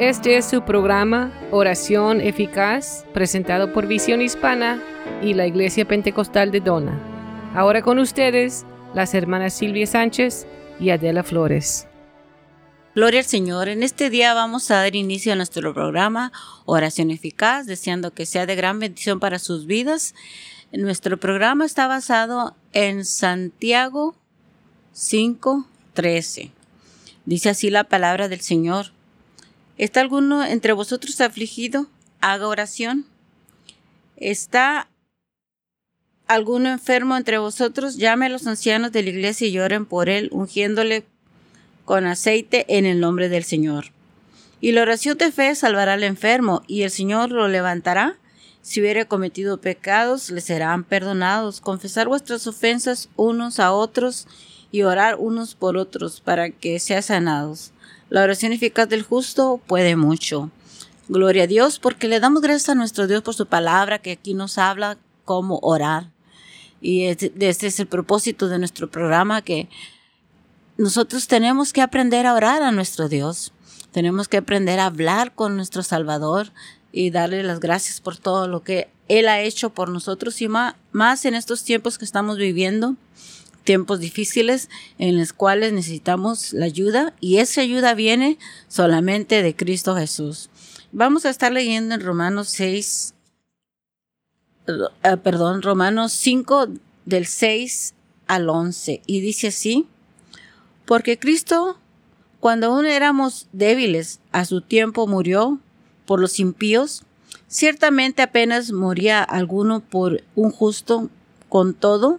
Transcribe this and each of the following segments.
Este es su programa Oración Eficaz, presentado por Visión Hispana y la Iglesia Pentecostal de Dona. Ahora con ustedes, las hermanas Silvia Sánchez y Adela Flores. Gloria al Señor. En este día vamos a dar inicio a nuestro programa Oración Eficaz, deseando que sea de gran bendición para sus vidas. Nuestro programa está basado en Santiago 5:13. Dice así la palabra del Señor. ¿Está alguno entre vosotros afligido? Haga oración. ¿Está alguno enfermo entre vosotros? Llame a los ancianos de la iglesia y lloren por él, ungiéndole con aceite en el nombre del Señor. Y la oración de fe salvará al enfermo, y el Señor lo levantará. Si hubiere cometido pecados, le serán perdonados. Confesar vuestras ofensas unos a otros y orar unos por otros para que sean sanados. La oración eficaz del justo puede mucho. Gloria a Dios porque le damos gracias a nuestro Dios por su palabra que aquí nos habla cómo orar. Y este, es el propósito de nuestro programa que nosotros tenemos que aprender a orar a nuestro Dios. Tenemos que aprender a hablar con nuestro Salvador y darle las gracias por todo lo que Él ha hecho por nosotros y más en estos tiempos que estamos viviendo tiempos difíciles en los cuales necesitamos la ayuda y esa ayuda viene solamente de Cristo Jesús. Vamos a estar leyendo en Romanos 6, eh, perdón, Romanos 5 del 6 al 11 y dice así, porque Cristo cuando aún éramos débiles a su tiempo murió por los impíos, ciertamente apenas moría alguno por un justo, con todo,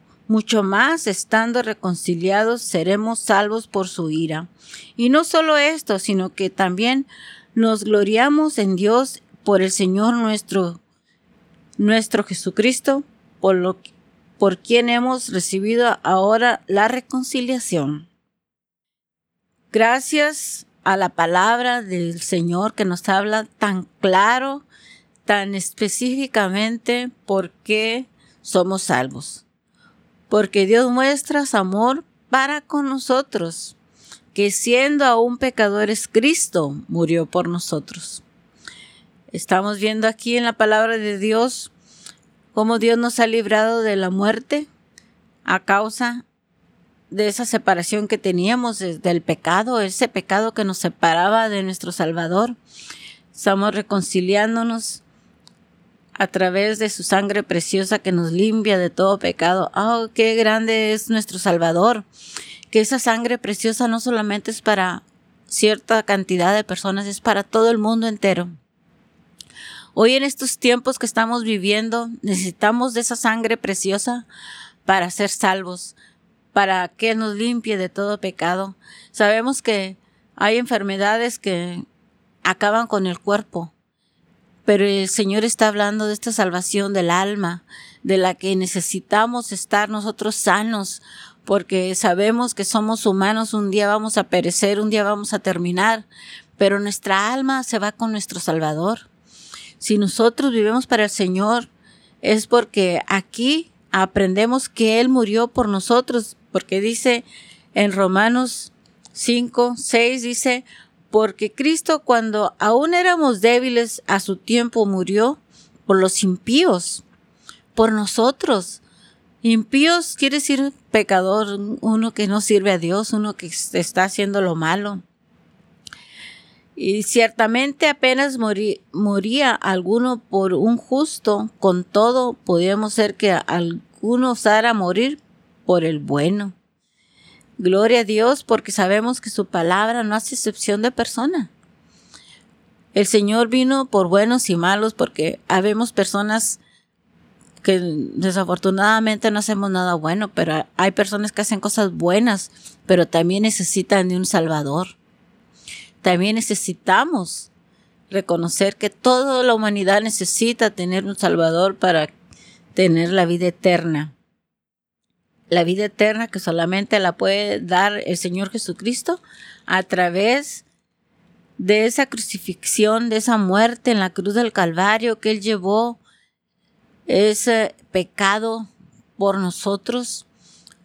mucho más estando reconciliados seremos salvos por su ira. Y no solo esto, sino que también nos gloriamos en Dios por el Señor nuestro, nuestro Jesucristo, por, lo, por quien hemos recibido ahora la reconciliación. Gracias a la palabra del Señor que nos habla tan claro, tan específicamente por qué somos salvos porque Dios muestra su amor para con nosotros, que siendo aún pecadores, Cristo murió por nosotros. Estamos viendo aquí en la palabra de Dios cómo Dios nos ha librado de la muerte a causa de esa separación que teníamos del pecado, ese pecado que nos separaba de nuestro Salvador. Estamos reconciliándonos a través de su sangre preciosa que nos limpia de todo pecado. Oh, qué grande es nuestro Salvador. Que esa sangre preciosa no solamente es para cierta cantidad de personas, es para todo el mundo entero. Hoy en estos tiempos que estamos viviendo, necesitamos de esa sangre preciosa para ser salvos, para que nos limpie de todo pecado. Sabemos que hay enfermedades que acaban con el cuerpo, pero el Señor está hablando de esta salvación del alma, de la que necesitamos estar nosotros sanos, porque sabemos que somos humanos, un día vamos a perecer, un día vamos a terminar, pero nuestra alma se va con nuestro Salvador. Si nosotros vivimos para el Señor, es porque aquí aprendemos que Él murió por nosotros, porque dice en Romanos 5, 6, dice, porque Cristo cuando aún éramos débiles a su tiempo murió por los impíos, por nosotros. Impíos quiere decir pecador, uno que no sirve a Dios, uno que está haciendo lo malo. Y ciertamente apenas moría alguno por un justo, con todo podíamos ser que alguno osara morir por el bueno. Gloria a Dios porque sabemos que su palabra no hace excepción de persona. El Señor vino por buenos y malos porque habemos personas que desafortunadamente no hacemos nada bueno, pero hay personas que hacen cosas buenas, pero también necesitan de un Salvador. También necesitamos reconocer que toda la humanidad necesita tener un Salvador para tener la vida eterna. La vida eterna que solamente la puede dar el Señor Jesucristo a través de esa crucifixión, de esa muerte en la cruz del Calvario que Él llevó, ese pecado por nosotros,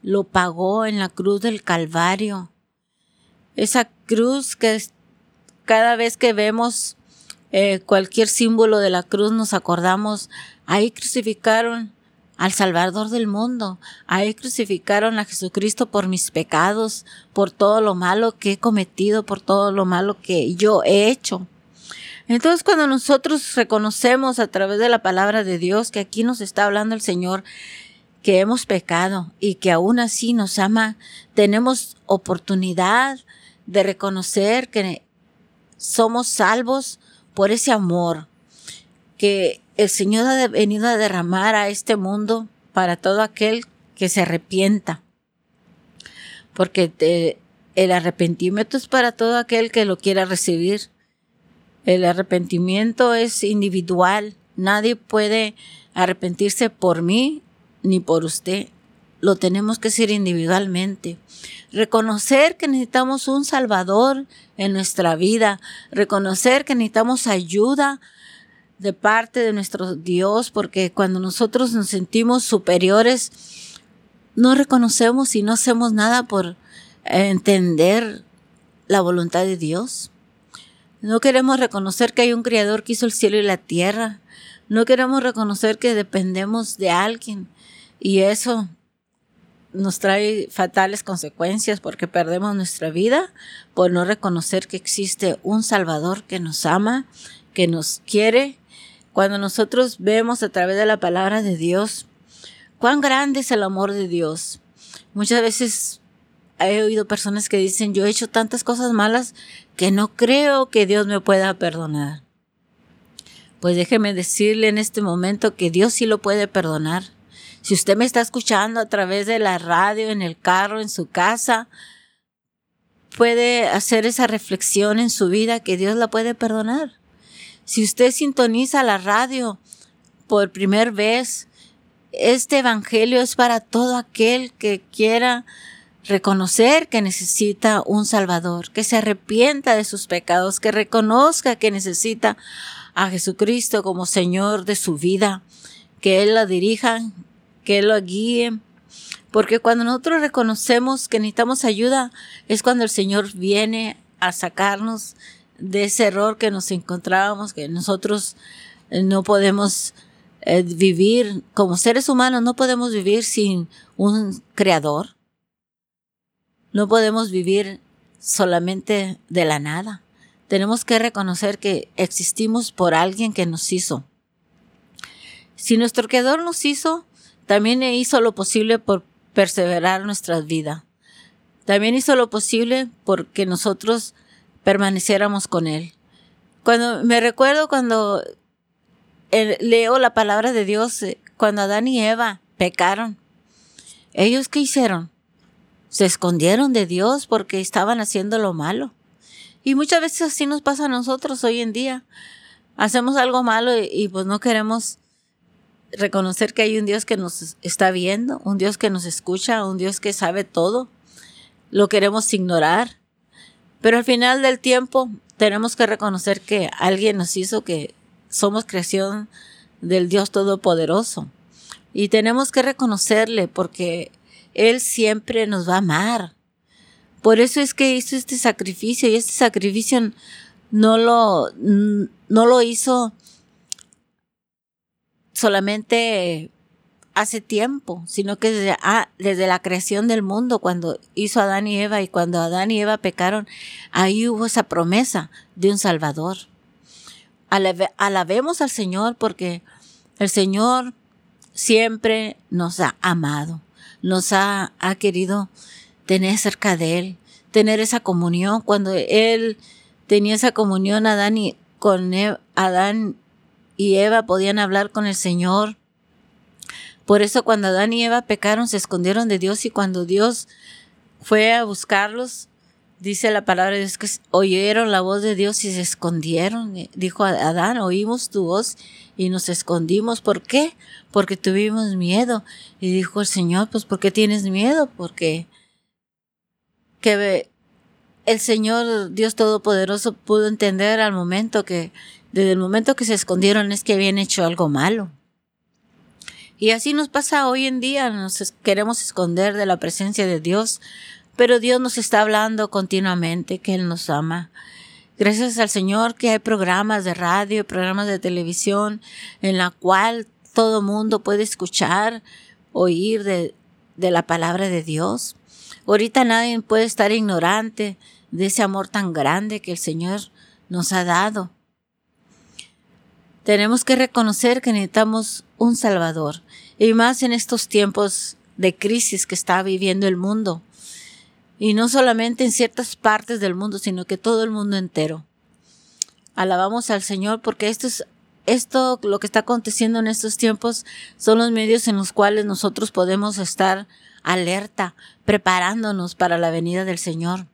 lo pagó en la cruz del Calvario. Esa cruz que cada vez que vemos eh, cualquier símbolo de la cruz nos acordamos, ahí crucificaron al Salvador del mundo, ahí crucificaron a Jesucristo por mis pecados, por todo lo malo que he cometido, por todo lo malo que yo he hecho. Entonces cuando nosotros reconocemos a través de la palabra de Dios que aquí nos está hablando el Señor, que hemos pecado y que aún así nos ama, tenemos oportunidad de reconocer que somos salvos por ese amor que el Señor ha venido a derramar a este mundo para todo aquel que se arrepienta. Porque el arrepentimiento es para todo aquel que lo quiera recibir. El arrepentimiento es individual. Nadie puede arrepentirse por mí ni por usted. Lo tenemos que hacer individualmente. Reconocer que necesitamos un Salvador en nuestra vida. Reconocer que necesitamos ayuda de parte de nuestro Dios, porque cuando nosotros nos sentimos superiores, no reconocemos y no hacemos nada por entender la voluntad de Dios. No queremos reconocer que hay un Creador que hizo el cielo y la tierra. No queremos reconocer que dependemos de alguien. Y eso nos trae fatales consecuencias porque perdemos nuestra vida por no reconocer que existe un Salvador que nos ama, que nos quiere. Cuando nosotros vemos a través de la palabra de Dios cuán grande es el amor de Dios. Muchas veces he oído personas que dicen, yo he hecho tantas cosas malas que no creo que Dios me pueda perdonar. Pues déjeme decirle en este momento que Dios sí lo puede perdonar. Si usted me está escuchando a través de la radio, en el carro, en su casa, puede hacer esa reflexión en su vida que Dios la puede perdonar. Si usted sintoniza la radio por primera vez, este evangelio es para todo aquel que quiera reconocer que necesita un Salvador, que se arrepienta de sus pecados, que reconozca que necesita a Jesucristo como Señor de su vida, que Él la dirija, que Él lo guíe. Porque cuando nosotros reconocemos que necesitamos ayuda, es cuando el Señor viene a sacarnos de ese error que nos encontrábamos, que nosotros eh, no podemos eh, vivir, como seres humanos, no podemos vivir sin un creador. No podemos vivir solamente de la nada. Tenemos que reconocer que existimos por alguien que nos hizo. Si nuestro creador nos hizo, también hizo lo posible por perseverar nuestra vida. También hizo lo posible porque nosotros permaneciéramos con Él. Cuando me recuerdo cuando eh, leo la palabra de Dios, eh, cuando Adán y Eva pecaron, ellos qué hicieron? Se escondieron de Dios porque estaban haciendo lo malo. Y muchas veces así nos pasa a nosotros hoy en día. Hacemos algo malo y pues no queremos reconocer que hay un Dios que nos está viendo, un Dios que nos escucha, un Dios que sabe todo. Lo queremos ignorar. Pero al final del tiempo tenemos que reconocer que alguien nos hizo que somos creación del Dios Todopoderoso. Y tenemos que reconocerle porque Él siempre nos va a amar. Por eso es que hizo este sacrificio y este sacrificio no lo, no lo hizo solamente hace tiempo, sino que desde, ah, desde la creación del mundo, cuando hizo Adán y Eva y cuando Adán y Eva pecaron, ahí hubo esa promesa de un Salvador. alabemos al Señor porque el Señor siempre nos ha amado, nos ha, ha querido tener cerca de Él, tener esa comunión. Cuando Él tenía esa comunión, Adán y, con Adán y Eva podían hablar con el Señor. Por eso cuando Adán y Eva pecaron se escondieron de Dios y cuando Dios fue a buscarlos, Dice la palabra de Dios que oyeron la voz de Dios y se escondieron. Dijo Adán, oímos tu voz y nos escondimos. ¿Por qué? Porque tuvimos miedo. Y dijo el Señor, pues ¿por qué tienes miedo? Porque que el Señor Dios Todopoderoso pudo entender al momento que, desde el momento que se escondieron es que habían hecho algo malo. Y así nos pasa hoy en día, nos queremos esconder de la presencia de Dios pero Dios nos está hablando continuamente que Él nos ama. Gracias al Señor que hay programas de radio, programas de televisión en la cual todo mundo puede escuchar, oír de, de la palabra de Dios. Ahorita nadie puede estar ignorante de ese amor tan grande que el Señor nos ha dado. Tenemos que reconocer que necesitamos un Salvador, y más en estos tiempos de crisis que está viviendo el mundo y no solamente en ciertas partes del mundo, sino que todo el mundo entero. Alabamos al Señor porque esto es esto lo que está aconteciendo en estos tiempos son los medios en los cuales nosotros podemos estar alerta, preparándonos para la venida del Señor,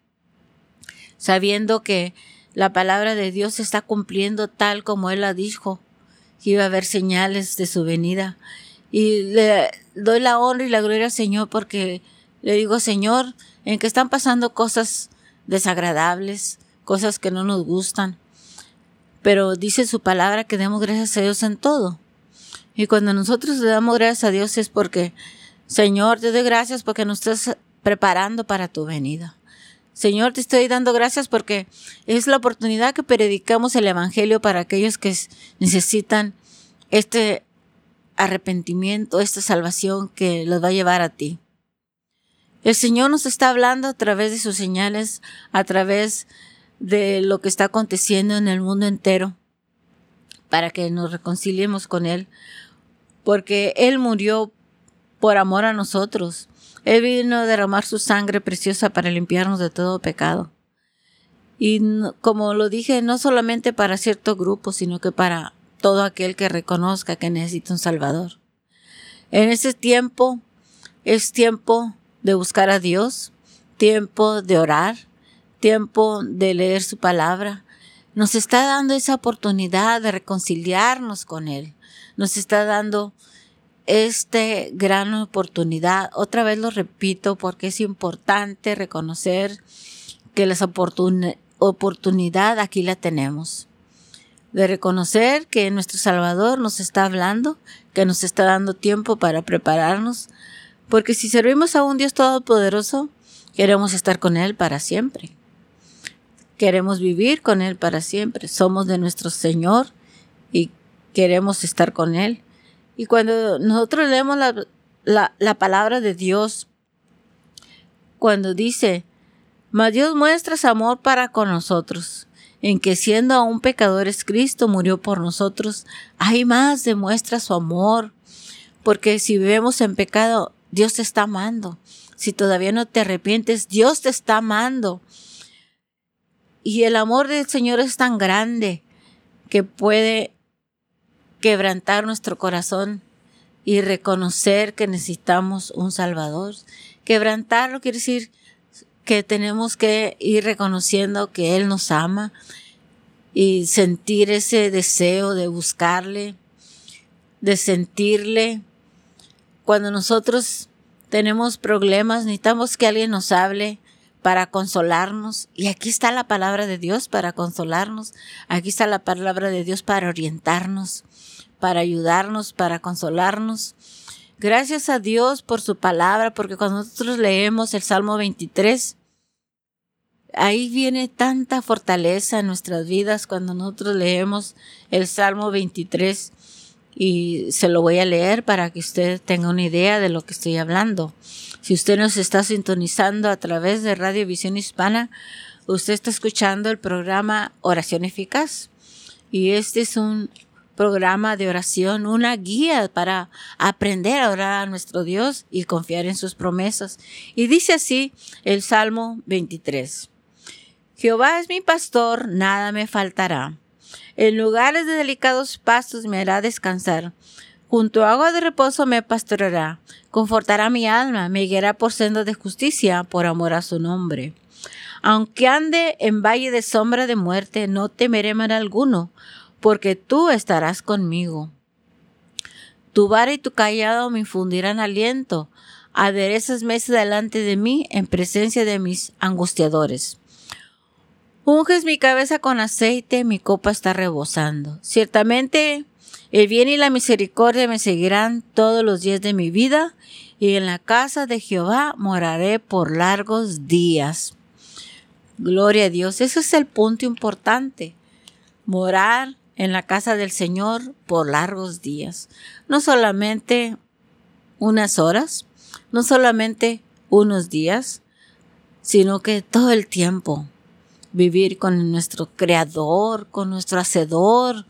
sabiendo que la palabra de Dios se está cumpliendo tal como Él la dijo, que iba a haber señales de su venida. Y le doy la honra y la gloria al Señor porque le digo, Señor, en que están pasando cosas desagradables, cosas que no nos gustan. Pero dice su palabra que demos gracias a Dios en todo. Y cuando nosotros le damos gracias a Dios es porque, Señor, te doy gracias porque nos estás preparando para tu venida. Señor, te estoy dando gracias porque es la oportunidad que predicamos el Evangelio para aquellos que necesitan este arrepentimiento, esta salvación que los va a llevar a ti. El Señor nos está hablando a través de sus señales, a través de lo que está aconteciendo en el mundo entero, para que nos reconciliemos con Él, porque Él murió por amor a nosotros. Él vino a derramar su sangre preciosa para limpiarnos de todo pecado. Y como lo dije, no solamente para cierto grupo, sino que para todo aquel que reconozca que necesita un Salvador. En ese tiempo es tiempo de buscar a Dios, tiempo de orar, tiempo de leer su palabra. Nos está dando esa oportunidad de reconciliarnos con Él. Nos está dando esta gran oportunidad. Otra vez lo repito porque es importante reconocer que la oportunidad aquí la tenemos. De reconocer que nuestro Salvador nos está hablando, que nos está dando tiempo para prepararnos porque si servimos a un Dios todopoderoso, queremos estar con Él para siempre. Queremos vivir con Él para siempre. Somos de nuestro Señor y queremos estar con Él. Y cuando nosotros leemos la, la, palabra de Dios, cuando dice, mas Dios muestra su amor para con nosotros, en que siendo aún pecadores Cristo murió por nosotros, hay más demuestra su amor, porque si vivimos en pecado, Dios te está amando. Si todavía no te arrepientes, Dios te está amando. Y el amor del Señor es tan grande que puede quebrantar nuestro corazón y reconocer que necesitamos un Salvador. Quebrantarlo quiere decir que tenemos que ir reconociendo que Él nos ama y sentir ese deseo de buscarle, de sentirle cuando nosotros tenemos problemas, necesitamos que alguien nos hable para consolarnos. Y aquí está la palabra de Dios para consolarnos. Aquí está la palabra de Dios para orientarnos, para ayudarnos, para consolarnos. Gracias a Dios por su palabra, porque cuando nosotros leemos el Salmo 23, ahí viene tanta fortaleza en nuestras vidas cuando nosotros leemos el Salmo 23 y se lo voy a leer para que usted tenga una idea de lo que estoy hablando. Si usted nos está sintonizando a través de Radio Visión Hispana, usted está escuchando el programa Oración Eficaz. Y este es un programa de oración, una guía para aprender a orar a nuestro Dios y confiar en sus promesas. Y dice así el Salmo 23. Jehová es mi pastor, nada me faltará. En lugares de delicados pastos me hará descansar. Junto a agua de reposo me pastoreará. Confortará mi alma, me guiará por senda de justicia, por amor a su nombre. Aunque ande en valle de sombra de muerte, no temeré mal alguno, porque tú estarás conmigo. Tu vara y tu callado me infundirán aliento. Aderezas mesa delante de mí en presencia de mis angustiadores. Unges mi cabeza con aceite, mi copa está rebosando. Ciertamente el bien y la misericordia me seguirán todos los días de mi vida, y en la casa de Jehová moraré por largos días. Gloria a Dios. Ese es el punto importante. Morar en la casa del Señor por largos días. No solamente unas horas, no solamente unos días, sino que todo el tiempo vivir con nuestro creador, con nuestro hacedor.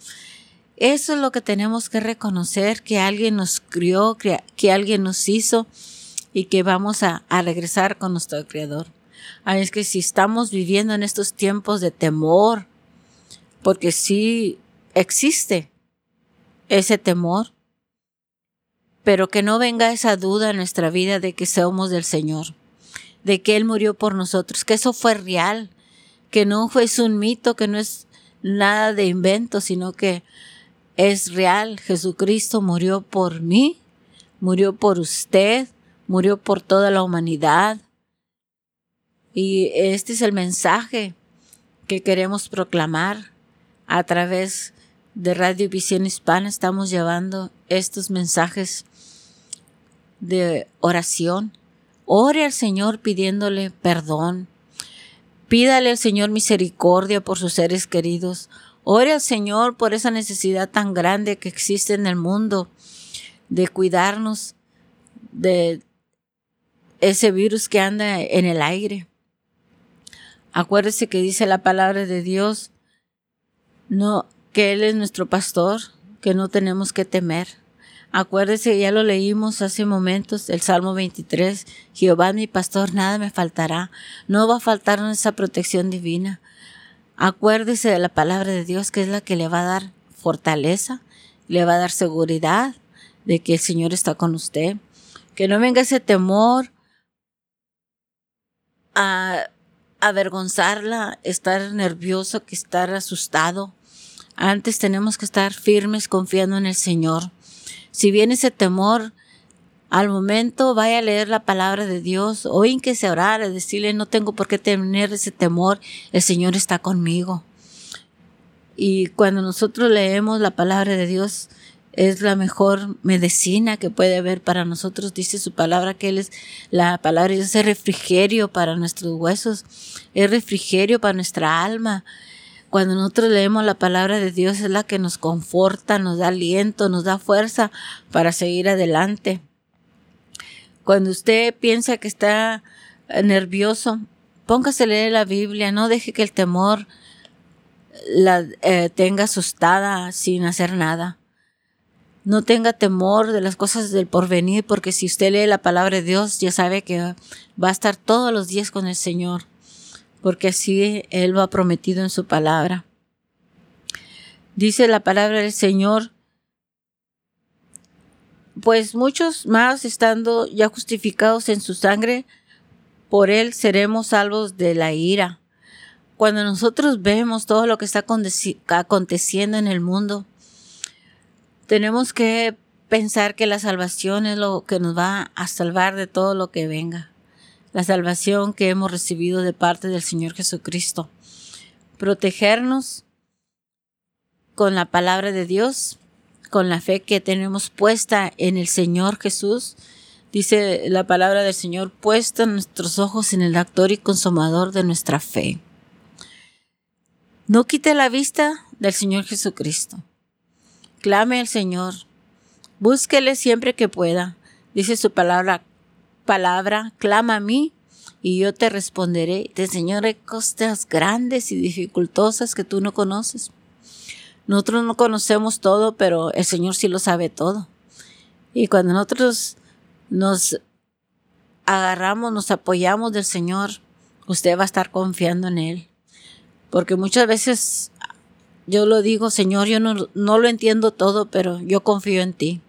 Eso es lo que tenemos que reconocer, que alguien nos crió, que alguien nos hizo y que vamos a, regresar con nuestro creador. Ah, es que si estamos viviendo en estos tiempos de temor, porque sí existe ese temor, pero que no venga esa duda en nuestra vida de que somos del Señor, de que Él murió por nosotros, que eso fue real, que no fue un mito, que no es nada de invento, sino que es real. Jesucristo murió por mí, murió por usted, murió por toda la humanidad. Y este es el mensaje que queremos proclamar a través de Radio Visión Hispana. Estamos llevando estos mensajes de oración. Ore al Señor pidiéndole perdón. Pídale al Señor misericordia por sus seres queridos. Ore al Señor por esa necesidad tan grande que existe en el mundo de cuidarnos de ese virus que anda en el aire. Acuérdese que dice la palabra de Dios, no, que Él es nuestro pastor, que no tenemos que temer. Acuérdese, ya lo leímos hace momentos, el Salmo 23, Jehová mi pastor, nada me faltará. No va a faltarnos esa protección divina. Acuérdese de la palabra de Dios, que es la que le va a dar fortaleza, le va a dar seguridad de que el Señor está con usted. Que no venga ese temor a avergonzarla, estar nervioso, que estar asustado. Antes tenemos que estar firmes confiando en el Señor. Si viene ese temor, al momento vaya a leer la palabra de Dios o que se orar, decirle no tengo por qué tener ese temor, el Señor está conmigo. Y cuando nosotros leemos la palabra de Dios, es la mejor medicina que puede haber para nosotros. Dice su palabra que Él es la palabra de Dios refrigerio para nuestros huesos, es refrigerio para nuestra alma. Cuando nosotros leemos la palabra de Dios es la que nos conforta, nos da aliento, nos da fuerza para seguir adelante. Cuando usted piensa que está nervioso, póngase a leer la Biblia, no deje que el temor la eh, tenga asustada sin hacer nada. No tenga temor de las cosas del porvenir, porque si usted lee la palabra de Dios, ya sabe que va a estar todos los días con el Señor, porque así Él lo ha prometido en su palabra. Dice la palabra del Señor, pues muchos más estando ya justificados en su sangre, por Él seremos salvos de la ira. Cuando nosotros vemos todo lo que está aconteciendo en el mundo, tenemos que pensar que la salvación es lo que nos va a salvar de todo lo que venga. La salvación que hemos recibido de parte del Señor Jesucristo. Protegernos con la palabra de Dios, con la fe que tenemos puesta en el Señor Jesús. Dice la palabra del Señor, puesta nuestros ojos en el actor y consumador de nuestra fe. No quite la vista del Señor Jesucristo. Clame al Señor. Búsquele siempre que pueda. Dice su palabra, palabra, clama a mí y yo te responderé. Te enseñaré cosas grandes y dificultosas que tú no conoces. Nosotros no conocemos todo, pero el Señor sí lo sabe todo. Y cuando nosotros nos agarramos, nos apoyamos del Señor, usted va a estar confiando en Él. Porque muchas veces yo lo digo, Señor, yo no, no lo entiendo todo, pero yo confío en ti.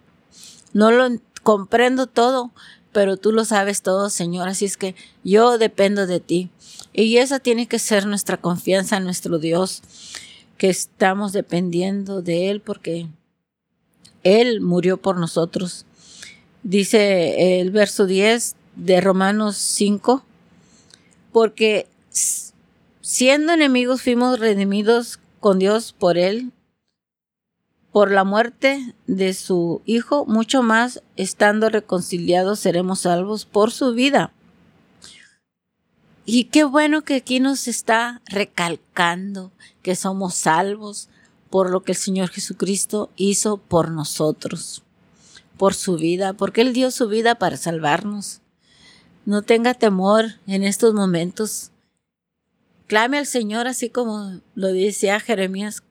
No lo comprendo todo, pero tú lo sabes todo, Señor, así es que yo dependo de ti. Y esa tiene que ser nuestra confianza en nuestro Dios, que estamos dependiendo de Él porque Él murió por nosotros. Dice el verso 10 de Romanos 5, porque siendo enemigos fuimos redimidos con Dios por Él, por la muerte de su Hijo, mucho más estando reconciliados seremos salvos por su vida. Y qué bueno que aquí nos está recalcando que somos salvos por lo que el Señor Jesucristo hizo por nosotros, por su vida, porque Él dio su vida para salvarnos. No tenga temor en estos momentos. Clame al Señor así como lo decía Jeremías.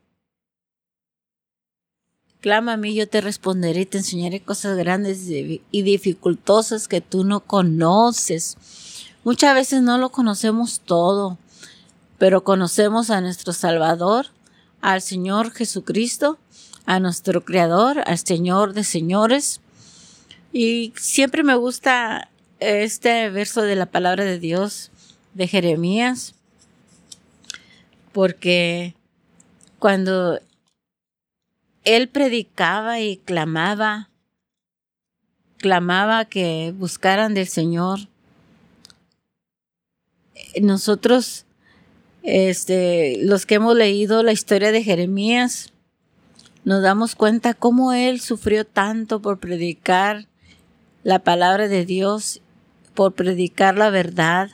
Clama a mí, yo te responderé y te enseñaré cosas grandes y dificultosas que tú no conoces. Muchas veces no lo conocemos todo, pero conocemos a nuestro Salvador, al Señor Jesucristo, a nuestro Creador, al Señor de señores. Y siempre me gusta este verso de la palabra de Dios de Jeremías, porque cuando él predicaba y clamaba, clamaba que buscaran del Señor, nosotros, este, los que hemos leído la historia de Jeremías, nos damos cuenta cómo él sufrió tanto por predicar la palabra de Dios, por predicar la verdad.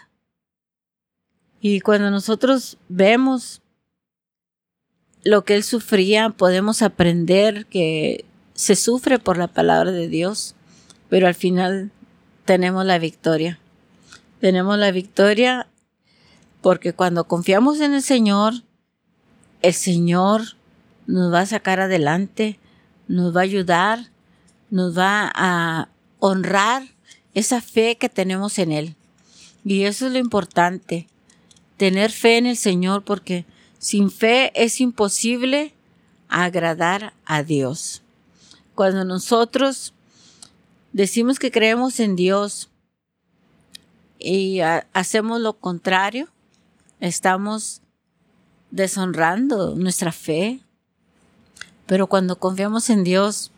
Y cuando nosotros vemos lo que él sufría, podemos aprender que se sufre por la palabra de Dios, pero al final tenemos la victoria. Tenemos la victoria porque cuando confiamos en el Señor, el Señor nos va a sacar adelante, nos va a ayudar, nos va a honrar esa fe que tenemos en Él. Y eso es lo importante, tener fe en el Señor porque sin fe es imposible agradar a Dios. Cuando nosotros decimos que creemos en Dios y hacemos lo contrario, estamos deshonrando nuestra fe. Pero cuando confiamos en Dios,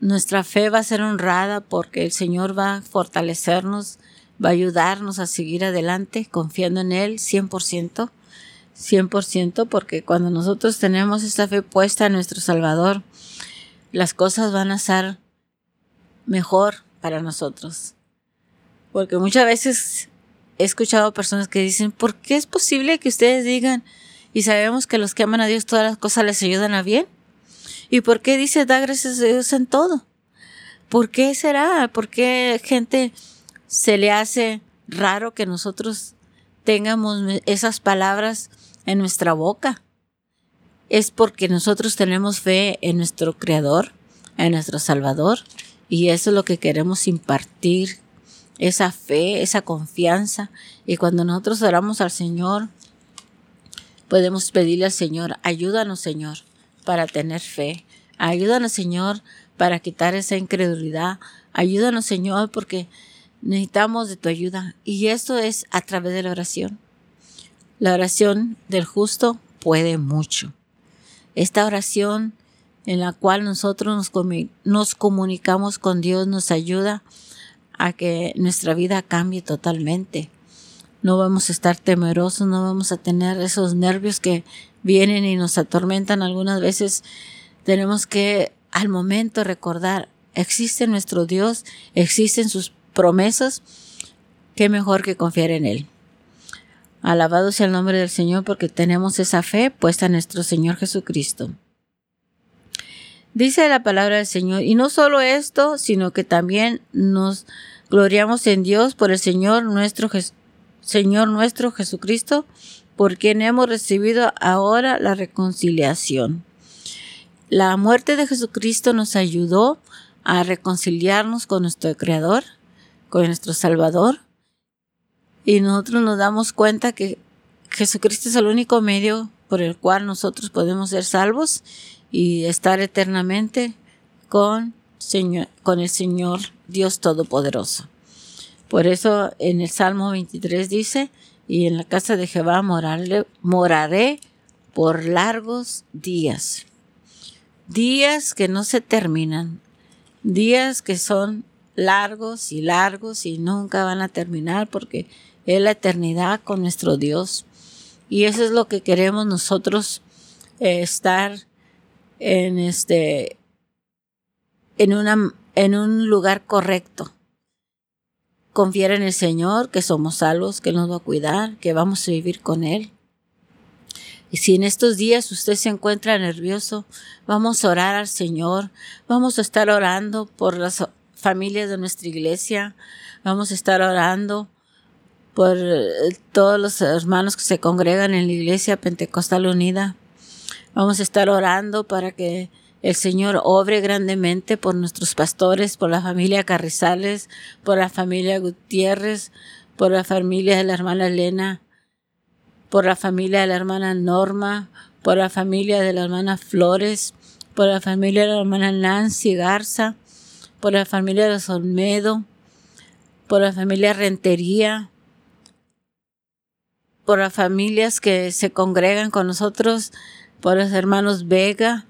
nuestra fe va a ser honrada porque el Señor va a fortalecernos, va a ayudarnos a seguir adelante confiando en Él 100%, 100% porque cuando nosotros tenemos esta fe puesta en nuestro Salvador, las cosas van a ser mejor para nosotros. Porque muchas veces he escuchado personas que dicen, ¿por qué es posible que ustedes digan y sabemos que los que aman a Dios todas las cosas les ayudan a bien? ¿Y por qué dice da gracias a Dios en todo? ¿Por qué será? ¿Por qué gente se le hace raro que nosotros tengamos esas palabras en nuestra boca? Es porque nosotros tenemos fe en nuestro Creador, en nuestro Salvador, y eso es lo que queremos impartir esa fe, esa confianza. Y cuando nosotros oramos al Señor, podemos pedirle al Señor, ayúdanos Señor para tener fe. Ayúdanos Señor para quitar esa incredulidad. Ayúdanos Señor porque necesitamos de tu ayuda. Y esto es a través de la oración. La oración del justo puede mucho. Esta oración en la cual nosotros nos, nos comunicamos con Dios nos ayuda a que nuestra vida cambie totalmente. No vamos a estar temerosos, no vamos a tener esos nervios que vienen y nos atormentan algunas veces. Tenemos que al momento recordar, existe nuestro Dios, existen sus promesas, qué mejor que confiar en Él. Alabado sea el nombre del Señor porque tenemos esa fe puesta en nuestro Señor Jesucristo. Dice la palabra del Señor, y no solo esto, sino que también nos gloriamos en Dios por el Señor nuestro, Señor nuestro Jesucristo, por quien hemos recibido ahora la reconciliación. La muerte de Jesucristo nos ayudó a reconciliarnos con nuestro Creador, con nuestro Salvador, y nosotros nos damos cuenta que Jesucristo es el único medio por el cual nosotros podemos ser salvos y estar eternamente con Señor, con el Señor Dios Todopoderoso. Por eso en el Salmo 23 dice, y en la casa de Jehová moraré por largos días. Días que no se terminan, días que son largos y largos y nunca van a terminar porque es la eternidad con nuestro Dios. Y eso es lo que queremos nosotros eh, estar en este en una en un lugar correcto. Confiar en el Señor, que somos salvos, que nos va a cuidar, que vamos a vivir con Él. Y si en estos días usted se encuentra nervioso, vamos a orar al Señor, vamos a estar orando por las familias de nuestra iglesia, vamos a estar orando por eh, todos los hermanos que se congregan en la iglesia Pentecostal Unida. Vamos a estar orando para que el Señor obre grandemente por nuestros pastores, por la familia Carrizales, por la familia Gutiérrez, por la familia de la hermana Elena, por la familia de la hermana Norma, por la familia de la hermana Flores, por la familia de la hermana Nancy Garza, por la familia de los Olmedo, por la familia Rentería, por las familias que se congregan con nosotros, por los hermanos Vega.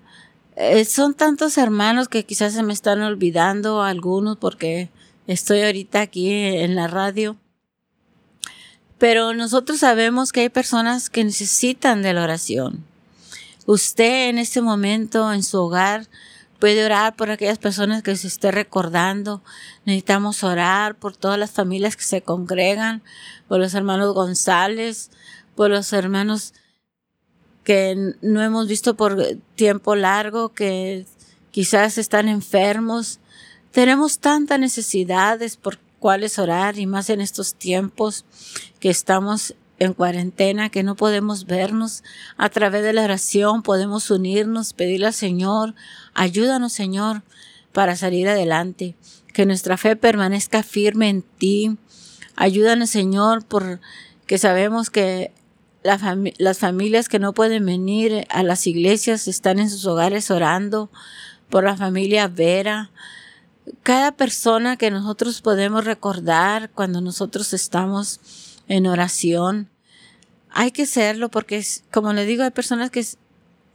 Eh, son tantos hermanos que quizás se me están olvidando algunos porque estoy ahorita aquí en la radio. Pero nosotros sabemos que hay personas que necesitan de la oración. Usted en este momento en su hogar puede orar por aquellas personas que se esté recordando. Necesitamos orar por todas las familias que se congregan, por los hermanos González, por los hermanos que no hemos visto por tiempo largo, que quizás están enfermos. Tenemos tantas necesidades por cuáles orar y más en estos tiempos que estamos en cuarentena, que no podemos vernos. A través de la oración podemos unirnos, pedirle al Señor, ayúdanos Señor para salir adelante, que nuestra fe permanezca firme en ti. Ayúdanos Señor por que sabemos que las familias que no pueden venir a las iglesias están en sus hogares orando por la familia Vera, cada persona que nosotros podemos recordar cuando nosotros estamos en oración, hay que hacerlo porque, como le digo, hay personas que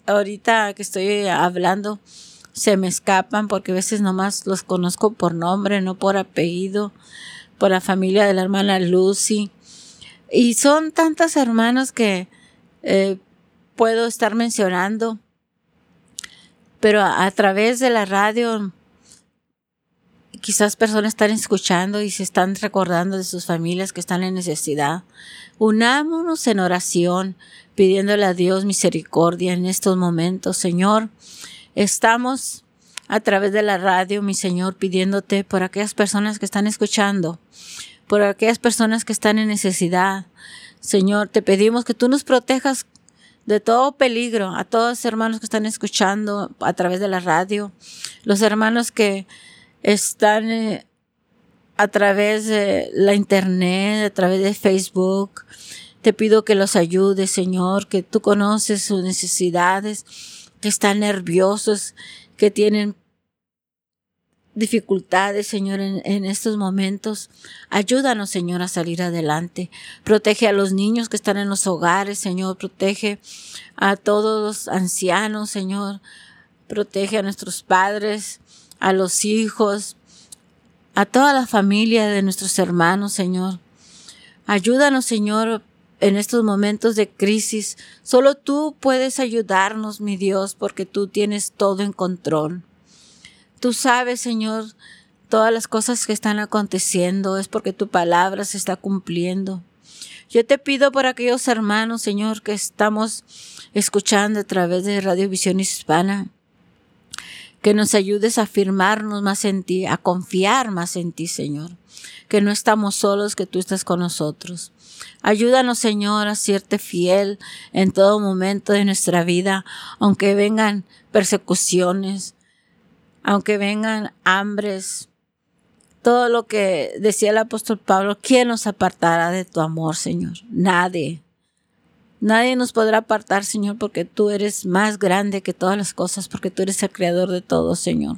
ahorita que estoy hablando se me escapan porque a veces nomás los conozco por nombre, no por apellido, por la familia de la hermana Lucy. Y son tantas hermanos que eh, puedo estar mencionando, pero a través de la radio quizás personas están escuchando y se están recordando de sus familias que están en necesidad. Unámonos en oración, pidiéndole a Dios misericordia en estos momentos. Señor, estamos a través de la radio, mi Señor, pidiéndote por aquellas personas que están escuchando, por aquellas personas que están en necesidad. Señor, te pedimos que tú nos protejas de todo peligro a todos los hermanos que están escuchando a través de la radio, los hermanos que están eh, a través de la internet, a través de Facebook. Te pido que los ayudes, Señor, que tú conoces sus necesidades, que están nerviosos, que tienen dificultades, Señor, en, en, estos momentos. Ayúdanos, Señor, a salir adelante. Protege a los niños que están en los hogares, Señor. Protege a todos los ancianos, Señor. Protege a nuestros padres a los hijos, a toda la familia de nuestros hermanos, Señor. Ayúdanos, Señor, en estos momentos de crisis. Solo tú puedes ayudarnos, mi Dios, porque tú tienes todo en control. Tú sabes, Señor, todas las cosas que están aconteciendo es porque tu palabra se está cumpliendo. Yo te pido por aquellos hermanos, Señor, que estamos escuchando a través de Radio Visión Hispana que nos ayudes a afirmarnos más en ti, a confiar más en ti, Señor, que no estamos solos, que tú estás con nosotros. Ayúdanos, Señor, a serte fiel en todo momento de nuestra vida, aunque vengan persecuciones, aunque vengan hambres, todo lo que decía el apóstol Pablo, ¿quién nos apartará de tu amor, Señor? Nadie. Nadie nos podrá apartar, Señor, porque tú eres más grande que todas las cosas, porque tú eres el creador de todo, Señor.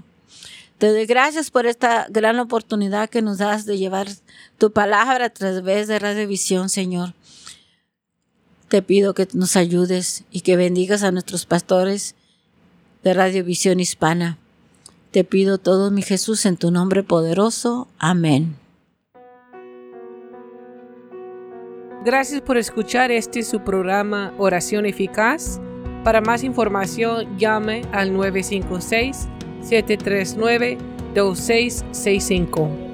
Te doy gracias por esta gran oportunidad que nos das de llevar tu palabra a través de Radiovisión, Señor. Te pido que nos ayudes y que bendigas a nuestros pastores de Radiovisión Hispana. Te pido todo, mi Jesús, en tu nombre poderoso. Amén. Gracias por escuchar este su programa Oración Eficaz. Para más información, llame al 956 739 2665.